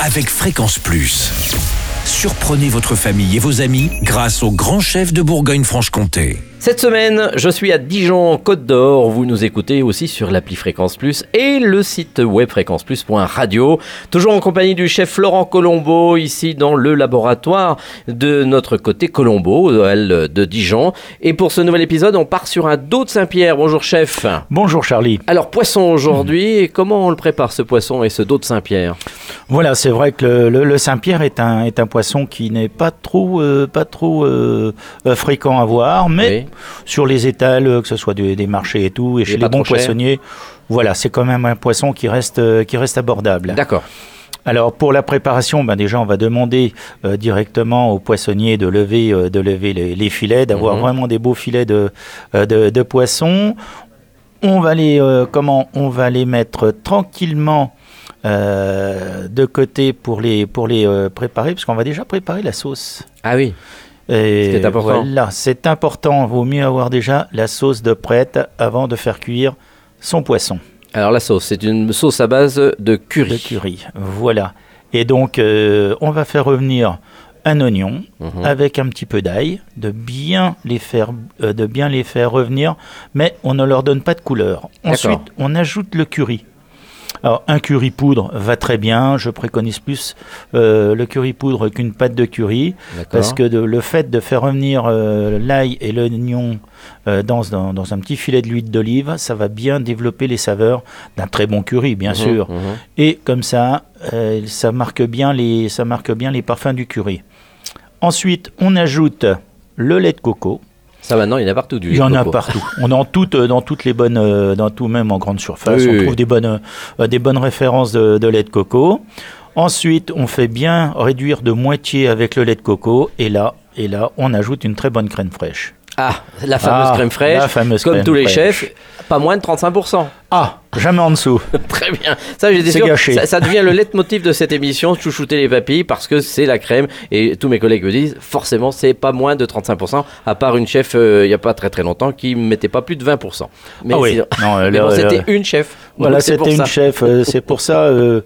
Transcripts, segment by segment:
avec Fréquence Plus. Surprenez votre famille et vos amis grâce au grand chef de Bourgogne-Franche-Comté. Cette semaine, je suis à Dijon, Côte d'Or. Vous nous écoutez aussi sur l'appli Fréquence Plus et le site web fréquenceplus.radio. Toujours en compagnie du chef Florent Colombo, ici dans le laboratoire de notre côté Colombo, de Dijon. Et pour ce nouvel épisode, on part sur un dos de Saint-Pierre. Bonjour chef. Bonjour Charlie. Alors poisson aujourd'hui, comment on le prépare ce poisson et ce dos de Saint-Pierre? Voilà, c'est vrai que le, le Saint-Pierre est un, est un poisson qui n'est pas trop, euh, pas trop euh, euh, fréquent à voir, mais Oui. sur les étals, que ce soit des, des marchés et tout, et Il chez les bons poissonniers, voilà, c'est quand même un poisson qui reste, qui reste abordable. D'accord. Alors pour la préparation, ben déjà on va demander euh, directement au poissonnier de lever, euh, de lever les, les filets, d'avoir Mhm. vraiment des beaux filets de, euh, de, de poisson. On va les, comment On va les mettre tranquillement euh, de côté pour les, pour les euh, préparer, parce qu'on va déjà préparer la sauce. Ah oui. Et Ce qui est important. Voilà, c'est important. Vaut mieux avoir déjà la sauce de prête avant de faire cuire son poisson Alors la sauce, c'est une sauce à base de curry. de curry. Voilà. Et donc, euh, on va faire revenir un oignon Mhm. avec un petit peu d'ail, de bien les faire, euh, de bien les faire revenir, mais on ne leur donne pas de couleur. Ensuite, on ajoute le curry. Alors, un curry poudre va très bien. Je préconise plus euh, le curry poudre qu'une pâte de curry. Parce que de- le fait de faire revenir euh, l'ail et l'oignon euh, dans, dans, dans un petit filet d'huile d'olive, ça va bien développer les saveurs d'un très bon curry, bien Mhm, sûr. mhm. Et comme ça, ça, marque bien les, ça marque bien les parfums du curry. Ensuite, on ajoute le lait de coco. Ça maintenant, il y en a partout du Il y en a coco. partout. On est en toutes, dans toutes les bonnes, euh, dans tout même en grande surface, Oui, on oui, trouve oui. des bonnes, euh, des bonnes références de, de lait de coco. Ensuite, on fait bien réduire de moitié avec le lait de coco, et là, et là, on ajoute une très bonne crème fraîche. Ah, la fameuse Ah, crème fraîche. la fameuse Comme crème tous les fraîche. chefs, pas moins de 35%. Ah, jamais en dessous. Très bien. Ça, j'ai des gâché. ça, ça devient le leitmotiv de cette émission, chouchouter les papilles, parce que c'est la crème. Et tous mes collègues me disent, forcément, c'est pas moins de 35%, à part une chef, euh, il y a pas très très longtemps, qui mettait pas plus de 20%. Mais, Ah oui. bon, le- c'était une chef. Voilà, c'était une ça. chef. euh, c'est pour ça, euh,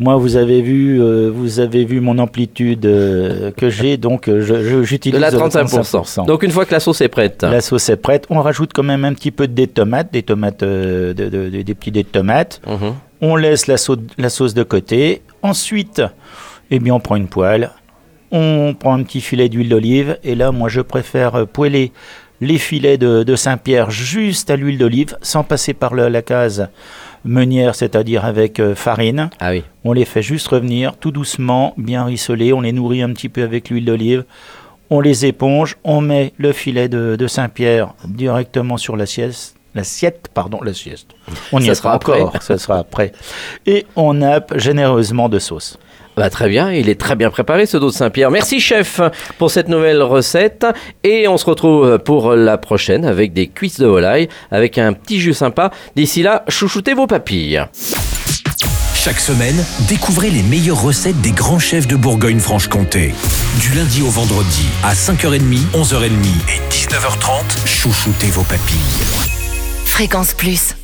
moi, vous avez vu, euh, vous avez vu mon amplitude euh, que j'ai, donc euh, j'utilise De la le 35%. Donc une fois que la sauce est prête. la sauce est prête. On rajoute quand même un petit peu de dés de tomates, des tomates, euh, de- de- de- des petits dés de tomates. Mhm. On laisse la, sau- la sauce de côté. Ensuite, eh bien, on prend une poêle. On prend un petit filet d'huile d'olive. Et là, moi, je préfère euh, poêler les filets de, de Saint-Pierre juste à l'huile d'olive, sans passer par le- la case meunière, c'est-à-dire avec euh, farine. Ah oui. On les fait juste revenir tout doucement, bien rissolés. On les nourrit un petit peu avec l'huile d'olive. On les éponge. On met le filet de, de Saint-Pierre directement sur l'assiette. L'assiette, pardon, l'assiette. On y Ça est sera encore, après. ça sera après. Et on nappe généreusement de sauce. Bah, très bien, il est très bien préparé ce dos de Saint-Pierre. Merci chef pour cette nouvelle recette et on se retrouve pour la prochaine avec des cuisses de volaille avec un petit jus sympa. D'ici là, chouchoutez vos papilles. Chaque semaine, découvrez les meilleures recettes des grands chefs de Bourgogne-Franche-Comté. Du lundi au vendredi, à 5h30, 11h30 et 19h30, chouchoutez vos papilles. Fréquence Plus.